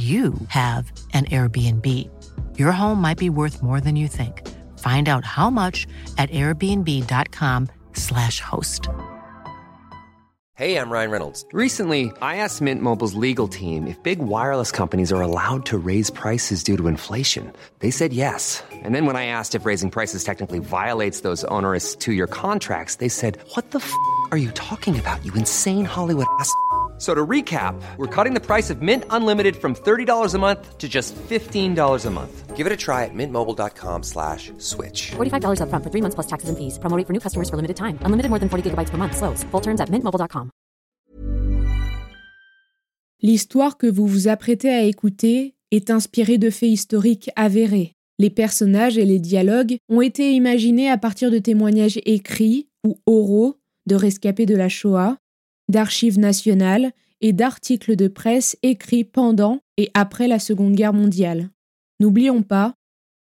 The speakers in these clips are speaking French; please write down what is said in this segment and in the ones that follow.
you have an Airbnb. Your home might be worth more than you think. Find out how much at airbnb.com/slash host. Hey, I'm Ryan Reynolds. Recently, I asked Mint Mobile's legal team if big wireless companies are allowed to raise prices due to inflation. They said yes. And then when I asked if raising prices technically violates those onerous two-year contracts, they said, "What the f*** are you talking about? You insane Hollywood ass." So to recap, we're cutting the price of Mint Unlimited from $30 a month to just $15 a month. Give it a try at mintmobile.com slash switch. $45 upfront for three months plus taxes and fees. Promo rate for new customers for limited time. Unlimited more than 40 gigabytes per month. Slows. Full terms at mintmobile.com. L'histoire que vous vous apprêtez à écouter est inspirée de faits historiques avérés. Les personnages et les dialogues ont été imaginés à partir de témoignages écrits ou oraux de rescapés de la Shoah d'archives nationales et d'articles de presse écrits pendant et après la Seconde Guerre mondiale. N'oublions pas,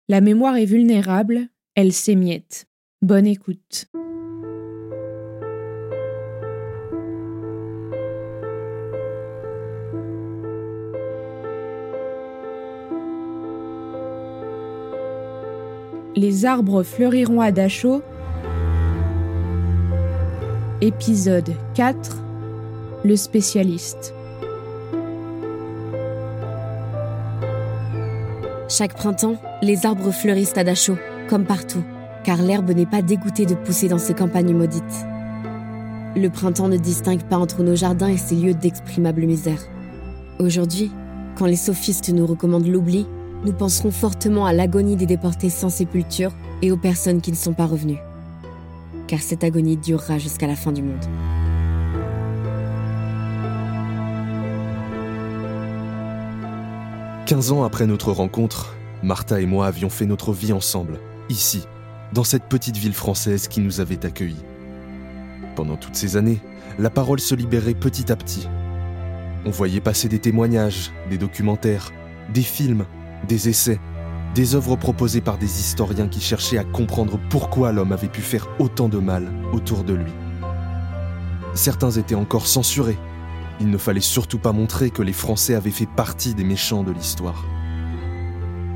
la mémoire est vulnérable, elle s'émiette. Bonne écoute. Les arbres fleuriront à Dachau. Épisode 4 Le spécialiste. Chaque printemps, les arbres fleurissent à Dachau, comme partout, car l'herbe n'est pas dégoûtée de pousser dans ces campagnes maudites. Le printemps ne distingue pas entre nos jardins et ces lieux d'exprimable misère. Aujourd'hui, quand les sophistes nous recommandent l'oubli, nous penserons fortement à l'agonie des déportés sans sépulture et aux personnes qui ne sont pas revenues. Car cette agonie durera jusqu'à la fin du monde. Quinze ans après notre rencontre, Martha et moi avions fait notre vie ensemble, ici, dans cette petite ville française qui nous avait accueillis. Pendant toutes ces années, la parole se libérait petit à petit. On voyait passer des témoignages, des documentaires, des films, des essais, des œuvres proposées par des historiens qui cherchaient à comprendre pourquoi l'homme avait pu faire autant de mal autour de lui. Certains étaient encore censurés. Il ne fallait surtout pas montrer que les Français avaient fait partie des méchants de l'histoire.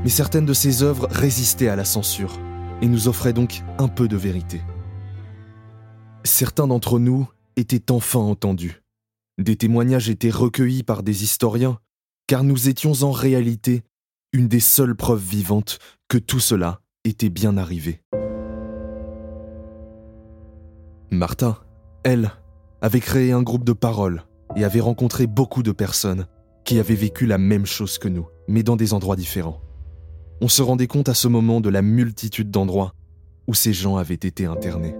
Mais certaines de ces œuvres résistaient à la censure et nous offraient donc un peu de vérité. Certains d'entre nous étaient enfin entendus. Des témoignages étaient recueillis par des historiens, car nous étions en réalité une des seules preuves vivantes que tout cela était bien arrivé. Martha, elle, avait créé un groupe de parole et avait rencontré beaucoup de personnes qui avaient vécu la même chose que nous, mais dans des endroits différents. On se rendait compte à ce moment de la multitude d'endroits où ces gens avaient été internés.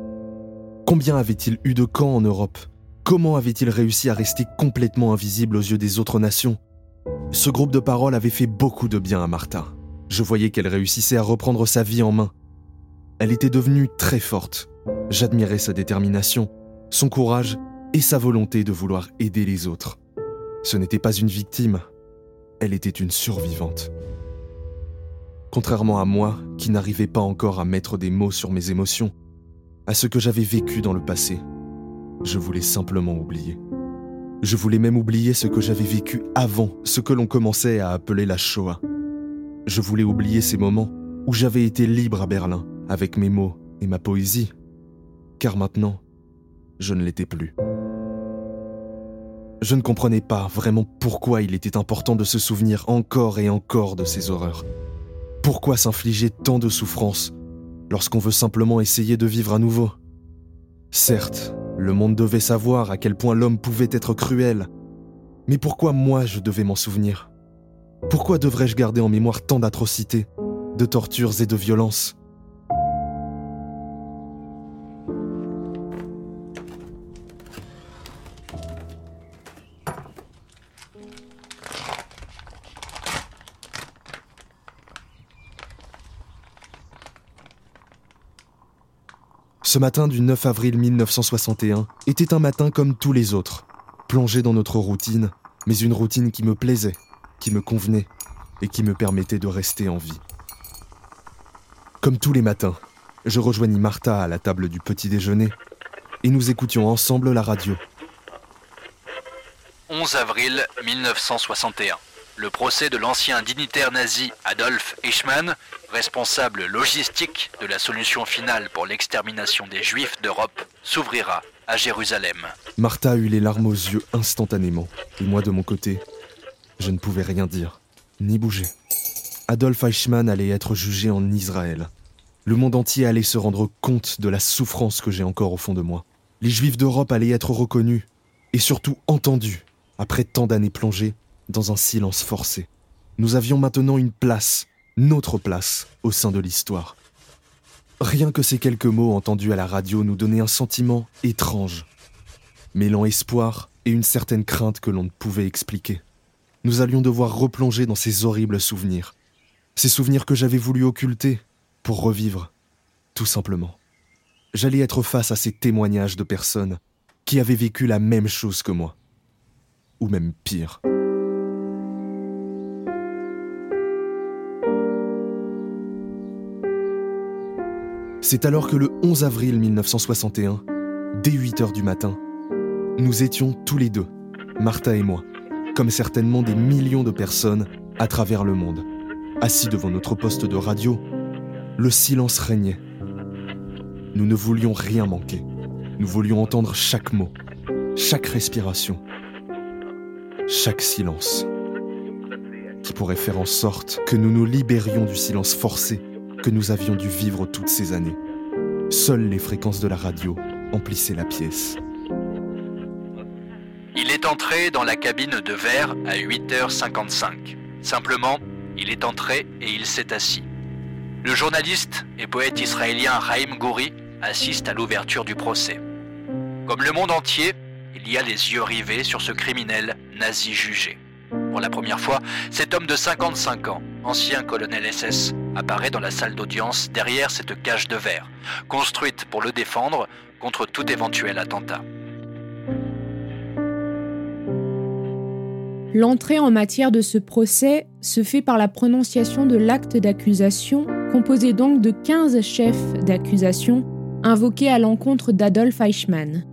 Combien avaient-ils eu de camps en Europe? Comment avaient-ils réussi à rester complètement invisibles aux yeux des autres nations? Ce groupe de parole avait fait beaucoup de bien à Martha. Je voyais qu'elle réussissait à reprendre sa vie en main. Elle était devenue très forte. J'admirais sa détermination, son courage et sa volonté de vouloir aider les autres. Ce n'était pas une victime, elle était une survivante. Contrairement à moi, qui n'arrivais pas encore à mettre des mots sur mes émotions, à ce que j'avais vécu dans le passé, je voulais simplement oublier. Je voulais même oublier ce que j'avais vécu avant ce que l'on commençait à appeler la Shoah. Je voulais oublier ces moments où j'avais été libre à Berlin, avec mes mots et ma poésie. Car maintenant, je ne l'étais plus. Je ne comprenais pas vraiment pourquoi il était important de se souvenir encore et encore de ces horreurs. Pourquoi s'infliger tant de souffrances lorsqu'on veut simplement essayer de vivre à nouveau? Certes, le monde devait savoir à quel point l'homme pouvait être cruel. Mais pourquoi moi je devais m'en souvenir? Pourquoi devrais-je garder en mémoire tant d'atrocités, de tortures et de violences? Ce matin du 9 avril 1961 était un matin comme tous les autres, plongé dans notre routine, mais une routine qui me plaisait, qui me convenait et qui me permettait de rester en vie. Comme tous les matins, je rejoignis Martha à la table du petit déjeuner et nous écoutions ensemble la radio. 11 avril 1961 le procès de l'ancien dignitaire nazi Adolf Eichmann, responsable logistique de la solution finale pour l'extermination des Juifs d'Europe, s'ouvrira à Jérusalem. Martha eut les larmes aux yeux instantanément, et moi de mon côté, je ne pouvais rien dire, ni bouger. Adolf Eichmann allait être jugé en Israël. Le monde entier allait se rendre compte de la souffrance que j'ai encore au fond de moi. Les Juifs d'Europe allaient être reconnus, et surtout entendus, après tant d'années plongées dans un silence forcé. Nous avions maintenant une place, notre place, au sein de l'histoire. Rien que ces quelques mots entendus à la radio nous donnaient un sentiment étrange, mêlant espoir et une certaine crainte que l'on ne pouvait expliquer. Nous allions devoir replonger dans ces horribles souvenirs, ces souvenirs que j'avais voulu occulter pour revivre, tout simplement. J'allais être face à ces témoignages de personnes qui avaient vécu la même chose que moi, ou même pire. C'est alors que le 11 avril 1961, dès 8 heures du matin, nous étions tous les deux, Martha et moi, comme certainement des millions de personnes à travers le monde, assis devant notre poste de radio. Le silence régnait. Nous ne voulions rien manquer. Nous voulions entendre chaque mot, chaque respiration, chaque silence, qui pourrait faire en sorte que nous nous libérions du silence forcé nous avions dû vivre toutes ces années. Seules les fréquences de la radio emplissaient la pièce. Il est entré dans la cabine de verre à 8h55. Simplement, il est entré et il s'est assis. Le journaliste et poète israélien Raïm Gouri assiste à l'ouverture du procès. Comme le monde entier, il y a les yeux rivés sur ce criminel nazi jugé. Pour la première fois, cet homme de 55 ans, ancien colonel SS, apparaît dans la salle d'audience derrière cette cage de verre, construite pour le défendre contre tout éventuel attentat. L'entrée en matière de ce procès se fait par la prononciation de l'acte d'accusation, composé donc de 15 chefs d'accusation invoqués à l'encontre d'Adolf Eichmann.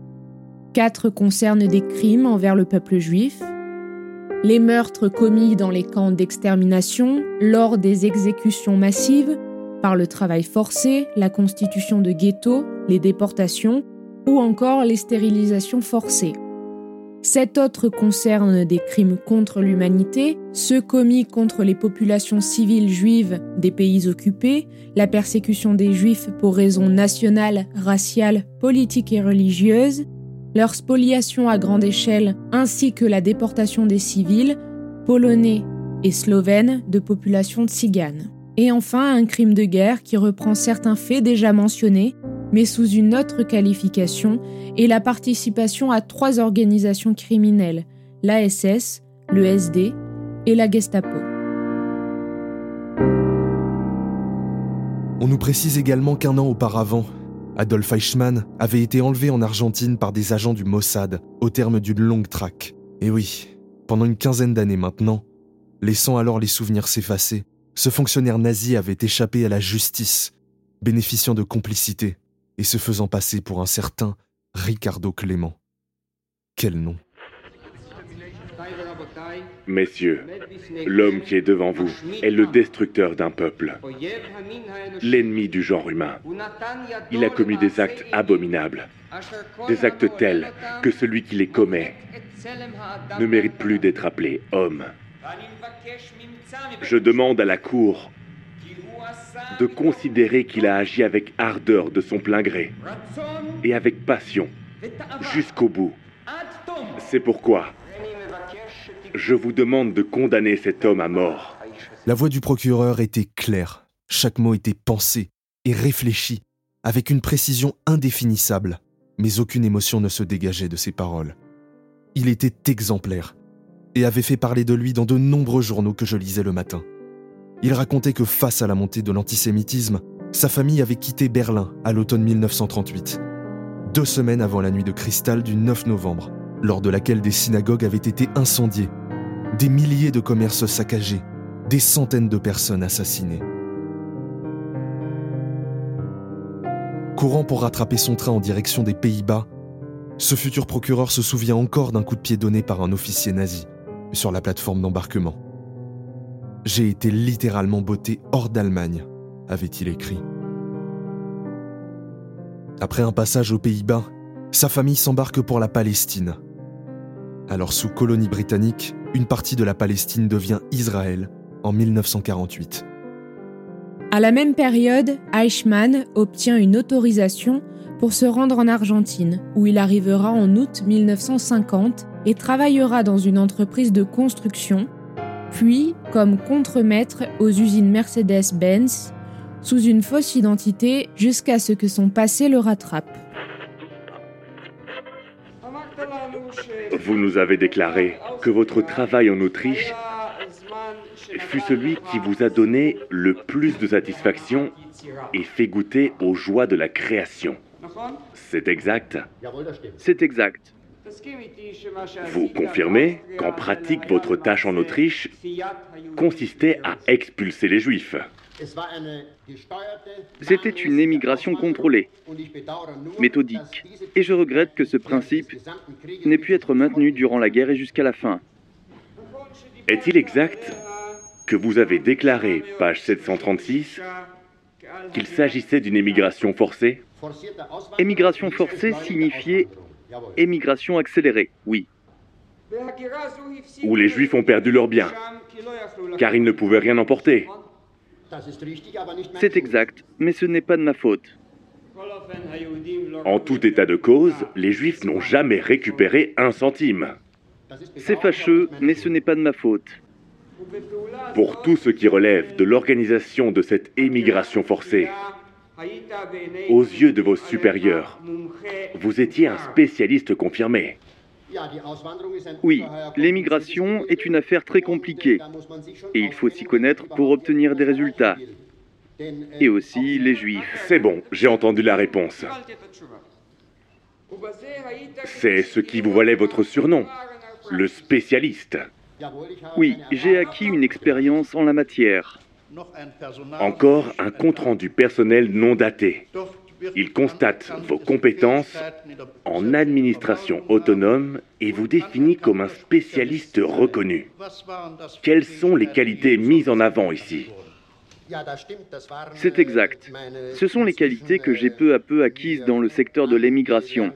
Quatre concernent des crimes envers le peuple juif, les meurtres commis dans les camps d'extermination, lors des exécutions massives, par le travail forcé, la constitution de ghettos, les déportations ou encore les stérilisations forcées. Sept autres concernent des crimes contre l'humanité, ceux commis contre les populations civiles juives des pays occupés, la persécution des juifs pour raisons nationales, raciales, politiques et religieuses, leur spoliation à grande échelle ainsi que la déportation des civils, polonais et slovènes de populations tziganes. Et enfin un crime de guerre qui reprend certains faits déjà mentionnés, mais sous une autre qualification, et la participation à trois organisations criminelles, l'ASS, le SD et la Gestapo. On nous précise également qu'un an auparavant, Adolf Eichmann avait été enlevé en Argentine par des agents du Mossad au terme d'une longue traque. Et oui, pendant une quinzaine d'années maintenant, laissant alors les souvenirs s'effacer, ce fonctionnaire nazi avait échappé à la justice, bénéficiant de complicité et se faisant passer pour un certain Ricardo Clément. Quel nom Messieurs, l'homme qui est devant vous est le destructeur d'un peuple, l'ennemi du genre humain. Il a commis des actes abominables, des actes tels que celui qui les commet ne mérite plus d'être appelé homme. Je demande à la Cour de considérer qu'il a agi avec ardeur de son plein gré et avec passion jusqu'au bout. C'est pourquoi Je vous demande de condamner cet homme à mort. La voix du procureur était claire. Chaque mot était pensé et réfléchi, avec une précision indéfinissable, mais aucune émotion ne se dégageait de ses paroles. Il était exemplaire et avait fait parler de lui dans de nombreux journaux que je lisais le matin. Il racontait que face à la montée de l'antisémitisme, sa famille avait quitté Berlin à l'automne 1938, deux semaines avant la nuit de cristal du 9 novembre, lors de laquelle des synagogues avaient été incendiées, des milliers de commerces saccagés, des centaines de personnes assassinées. Courant pour rattraper son train en direction des Pays-Bas, ce futur procureur se souvient encore d'un coup de pied donné par un officier nazi sur la plateforme d'embarquement. J'ai été littéralement botté hors d'Allemagne, avait-il écrit. Après un passage aux Pays-Bas, sa famille s'embarque pour la Palestine. Alors sous colonie britannique, une partie de la Palestine devient Israël en 1948. À la même période, Eichmann obtient une autorisation pour se rendre en Argentine, où il arrivera en août 1950 et travaillera dans une entreprise de construction, puis comme contremaître aux usines Mercedes-Benz, sous une fausse identité jusqu'à ce que son passé le rattrape. Vous nous avez déclaré que votre travail en Autriche fut celui qui vous a donné le plus de satisfaction et fait goûter aux joies de la création. C'est exact C'est exact. Vous confirmez qu'en pratique, votre tâche en Autriche consistait à expulser les Juifs. C'était une émigration contrôlée, méthodique, et je regrette que ce principe n'ait pu être maintenu durant la guerre et jusqu'à la fin. Est-il exact que vous avez déclaré, page 736, qu'il s'agissait d'une émigration forcée? Émigration forcée signifiait émigration accélérée, oui. Où les Juifs ont perdu leurs biens, car ils ne pouvaient rien emporter. C'est exact, mais ce n'est pas de ma faute. En tout état de cause, les Juifs n'ont jamais récupéré un centime. C'est fâcheux, mais ce n'est pas de ma faute. Pour tout ce qui relève de l'organisation de cette émigration forcée, aux yeux de vos supérieurs, vous étiez un spécialiste confirmé. Oui, l'émigration est une affaire très compliquée et il faut s'y connaître pour obtenir des résultats. Et aussi les juifs. C'est bon, j'ai entendu la réponse. C'est ce qui vous valait votre surnom, le spécialiste. Oui, j'ai acquis une expérience en la matière. Encore un compte-rendu personnel non daté. Il constate vos compétences en administration autonome et vous définit comme un spécialiste reconnu. Quelles sont les qualités mises en avant ici? C'est exact. Ce sont les qualités que j'ai peu à peu acquises dans le secteur de l'émigration.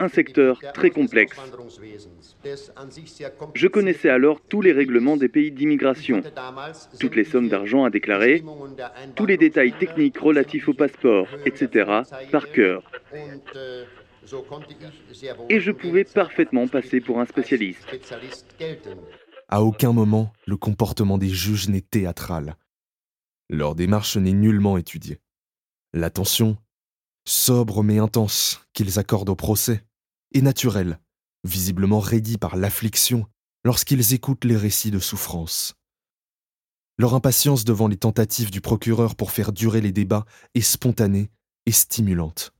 Un secteur très complexe. Je connaissais alors tous les règlements des pays d'immigration, toutes les sommes d'argent à déclarer, tous les détails techniques relatifs au passeport, etc., par cœur. Et je pouvais parfaitement passer pour un spécialiste. À aucun moment, le comportement des juges n'est théâtral. Leur démarche n'est nullement étudiée. L'attention, sobre mais intense, qu'ils accordent au procès, est naturelle visiblement raidis par l'affliction lorsqu'ils écoutent les récits de souffrance. Leur impatience devant les tentatives du procureur pour faire durer les débats est spontanée et stimulante.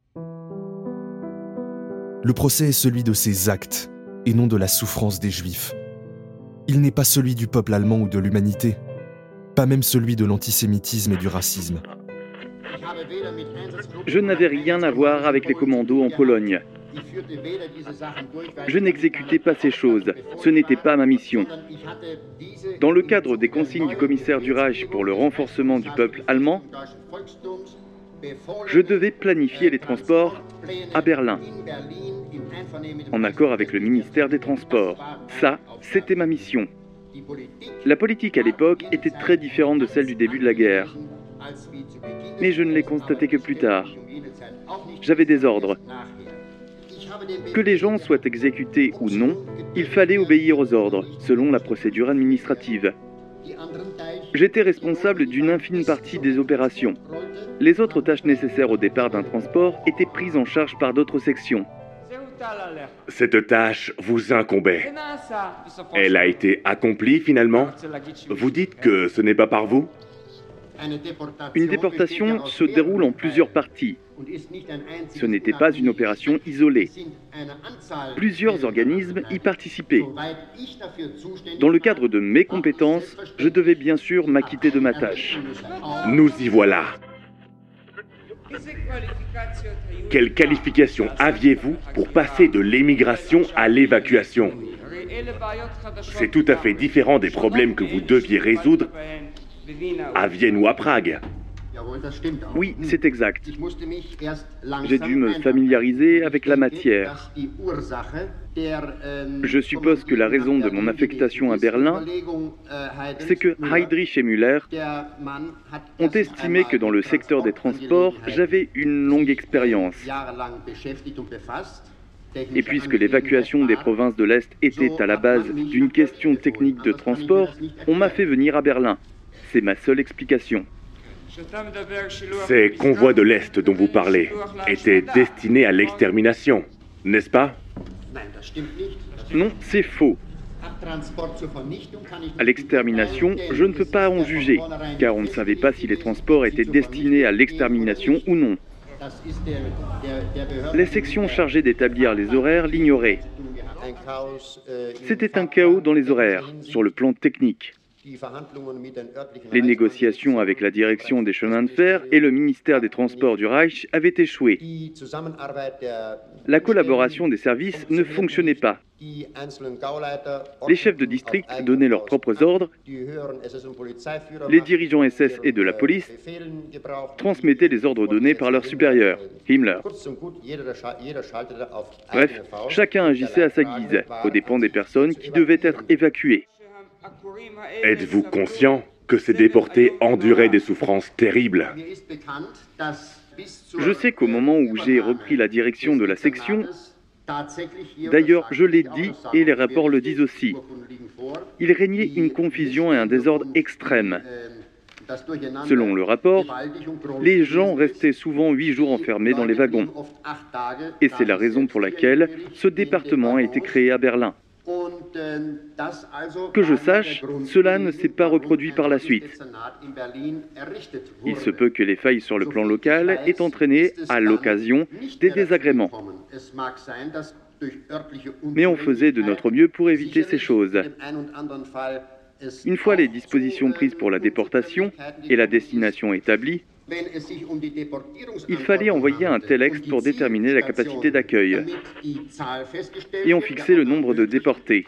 Le procès est celui de ses actes et non de la souffrance des Juifs. Il n'est pas celui du peuple allemand ou de l'humanité, pas même celui de l'antisémitisme et du racisme. Je n'avais rien à voir avec les commandos en Pologne. Je n'exécutais pas ces choses, ce n'était pas ma mission. Dans le cadre des consignes du commissaire du Reich pour le renforcement du peuple allemand, je devais planifier les transports à Berlin, en accord avec le ministère des Transports. Ça, c'était ma mission. La politique à l'époque était très différente de celle du début de la guerre. Mais je ne l'ai constaté que plus tard. J'avais des ordres. Que les gens soient exécutés ou non, il fallait obéir aux ordres, selon la procédure administrative. J'étais responsable d'une infime partie des opérations. Les autres tâches nécessaires au départ d'un transport étaient prises en charge par d'autres sections. Cette tâche vous incombait. Elle a été accomplie finalement Vous dites que ce n'est pas par vous Une déportation se déroule en plusieurs parties. Ce n'était pas une opération isolée. Plusieurs organismes y participaient. Dans le cadre de mes compétences, je devais bien sûr m'acquitter de ma tâche. Nous y voilà. Quelle qualification aviez-vous pour passer de l'émigration à l'évacuation? C'est tout à fait différent des problèmes que vous deviez résoudre à Vienne ou à Prague. Oui, c'est exact. J'ai dû me familiariser avec la matière. Je suppose que la raison de mon affectation à Berlin, c'est que Heydrich et Müller ont estimé que dans le secteur des transports, j'avais une longue expérience. Et puisque l'évacuation des provinces de l'Est était à la base d'une question technique de transport, on m'a fait venir à Berlin. C'est ma seule explication. Ces convois de l'Est dont vous parlez étaient destinés à l'extermination, n'est-ce pas? Non, c'est faux. À l'extermination, je ne peux pas en juger, car on ne savait pas si les transports étaient destinés à l'extermination ou non. Les sections chargées d'établir les horaires l'ignoraient. C'était un chaos dans les horaires, sur le plan technique. Les négociations avec la direction des chemins de fer et le ministère des Transports du Reich avaient échoué. La collaboration des services ne fonctionnait pas. Les chefs de district donnaient leurs propres ordres. Les dirigeants SS et de la police transmettaient les ordres donnés par leur supérieur, Himmler. Bref, chacun agissait à sa guise, aux dépens des personnes qui devaient être évacuées. Êtes-vous conscient que ces déportés enduraient des souffrances terribles Je sais qu'au moment où j'ai repris la direction de la section, d'ailleurs je l'ai dit et les rapports le disent aussi, il régnait une confusion et un désordre extrême. Selon le rapport, les gens restaient souvent huit jours enfermés dans les wagons. Et c'est la raison pour laquelle ce département a été créé à Berlin. Que je sache, cela ne s'est pas reproduit par la suite. Il se peut que les failles sur le plan local aient entraîné, à l'occasion, des désagréments. Mais on faisait de notre mieux pour éviter ces choses. Une fois les dispositions prises pour la déportation et la destination établie, il fallait envoyer un telex pour déterminer la capacité d'accueil. Et on fixait le nombre de déportés.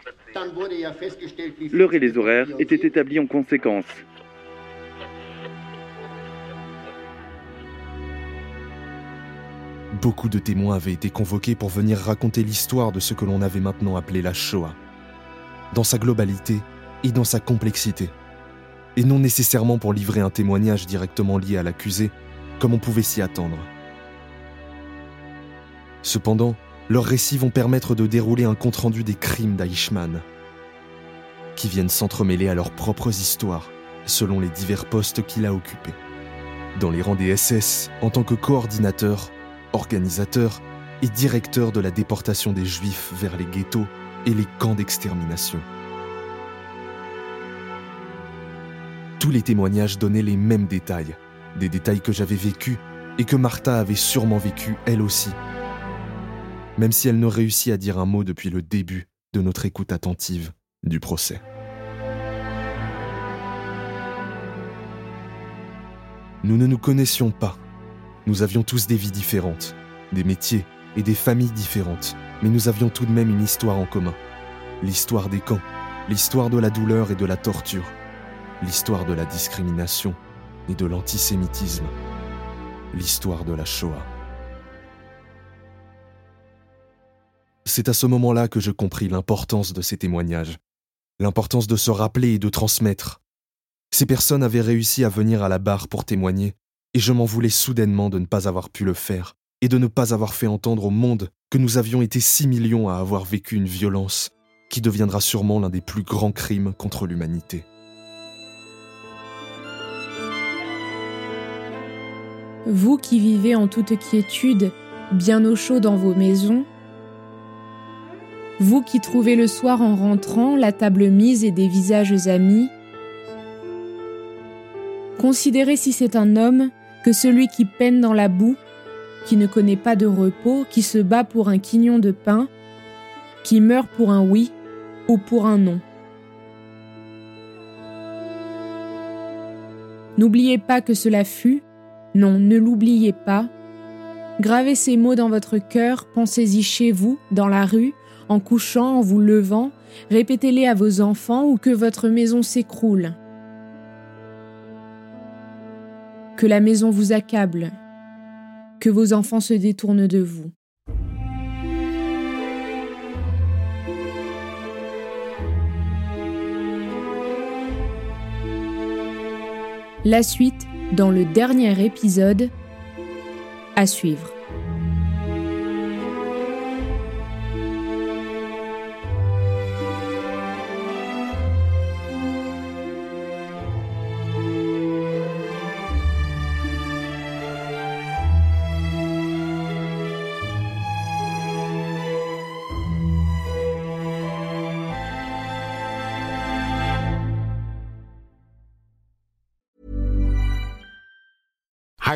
L'heure et les horaires étaient établis en conséquence. Beaucoup de témoins avaient été convoqués pour venir raconter l'histoire de ce que l'on avait maintenant appelé la Shoah, dans sa globalité et dans sa complexité et non nécessairement pour livrer un témoignage directement lié à l'accusé, comme on pouvait s'y attendre. Cependant, leurs récits vont permettre de dérouler un compte-rendu des crimes d'Eichmann, qui viennent s'entremêler à leurs propres histoires, selon les divers postes qu'il a occupés. Dans les rangs des SS, en tant que coordinateur, organisateur et directeur de la déportation des Juifs vers les ghettos et les camps d'extermination. Tous les témoignages donnaient les mêmes détails, des détails que j'avais vécus et que Martha avait sûrement vécu elle aussi, même si elle ne réussit à dire un mot depuis le début de notre écoute attentive du procès. Nous ne nous connaissions pas. Nous avions tous des vies différentes, des métiers et des familles différentes, mais nous avions tout de même une histoire en commun. L'histoire des camps, l'histoire de la douleur et de la torture, l'histoire de la discrimination et de l'antisémitisme, l'histoire de la Shoah. C'est à ce moment-là que je compris l'importance de ces témoignages, l'importance de se rappeler et de transmettre. Ces personnes avaient réussi à venir à la barre pour témoigner, et je m'en voulais soudainement de ne pas avoir pu le faire et de ne pas avoir fait entendre au monde que nous avions été 6 millions à avoir vécu une violence qui deviendra sûrement l'un des plus grands crimes contre l'humanité. Vous qui vivez en toute quiétude, bien au chaud dans vos maisons, vous qui trouvez le soir en rentrant la table mise et des visages amis, considérez si c'est un homme que celui qui peine dans la boue, qui ne connaît pas de repos, qui se bat pour un quignon de pain, qui meurt pour un oui ou pour un non. N'oubliez pas que cela fut, non, ne l'oubliez pas. Gravez ces mots dans votre cœur, pensez-y chez vous, dans la rue, en couchant, en vous levant, répétez-les à vos enfants ou que votre maison s'écroule. Que la maison vous accable, que vos enfants se détournent de vous. La suite dans le dernier épisode à suivre.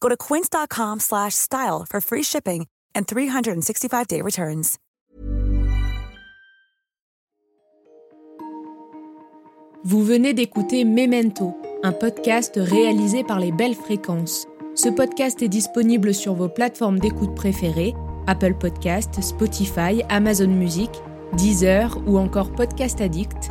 Go to quince.com/style for free shipping and 365-day returns. Vous venez d'écouter Memento, un podcast réalisé par les Belles Fréquences. Ce podcast est disponible sur vos plateformes d'écoute préférées Apple Podcast, Spotify, Amazon Music, Deezer ou encore Podcast Addict.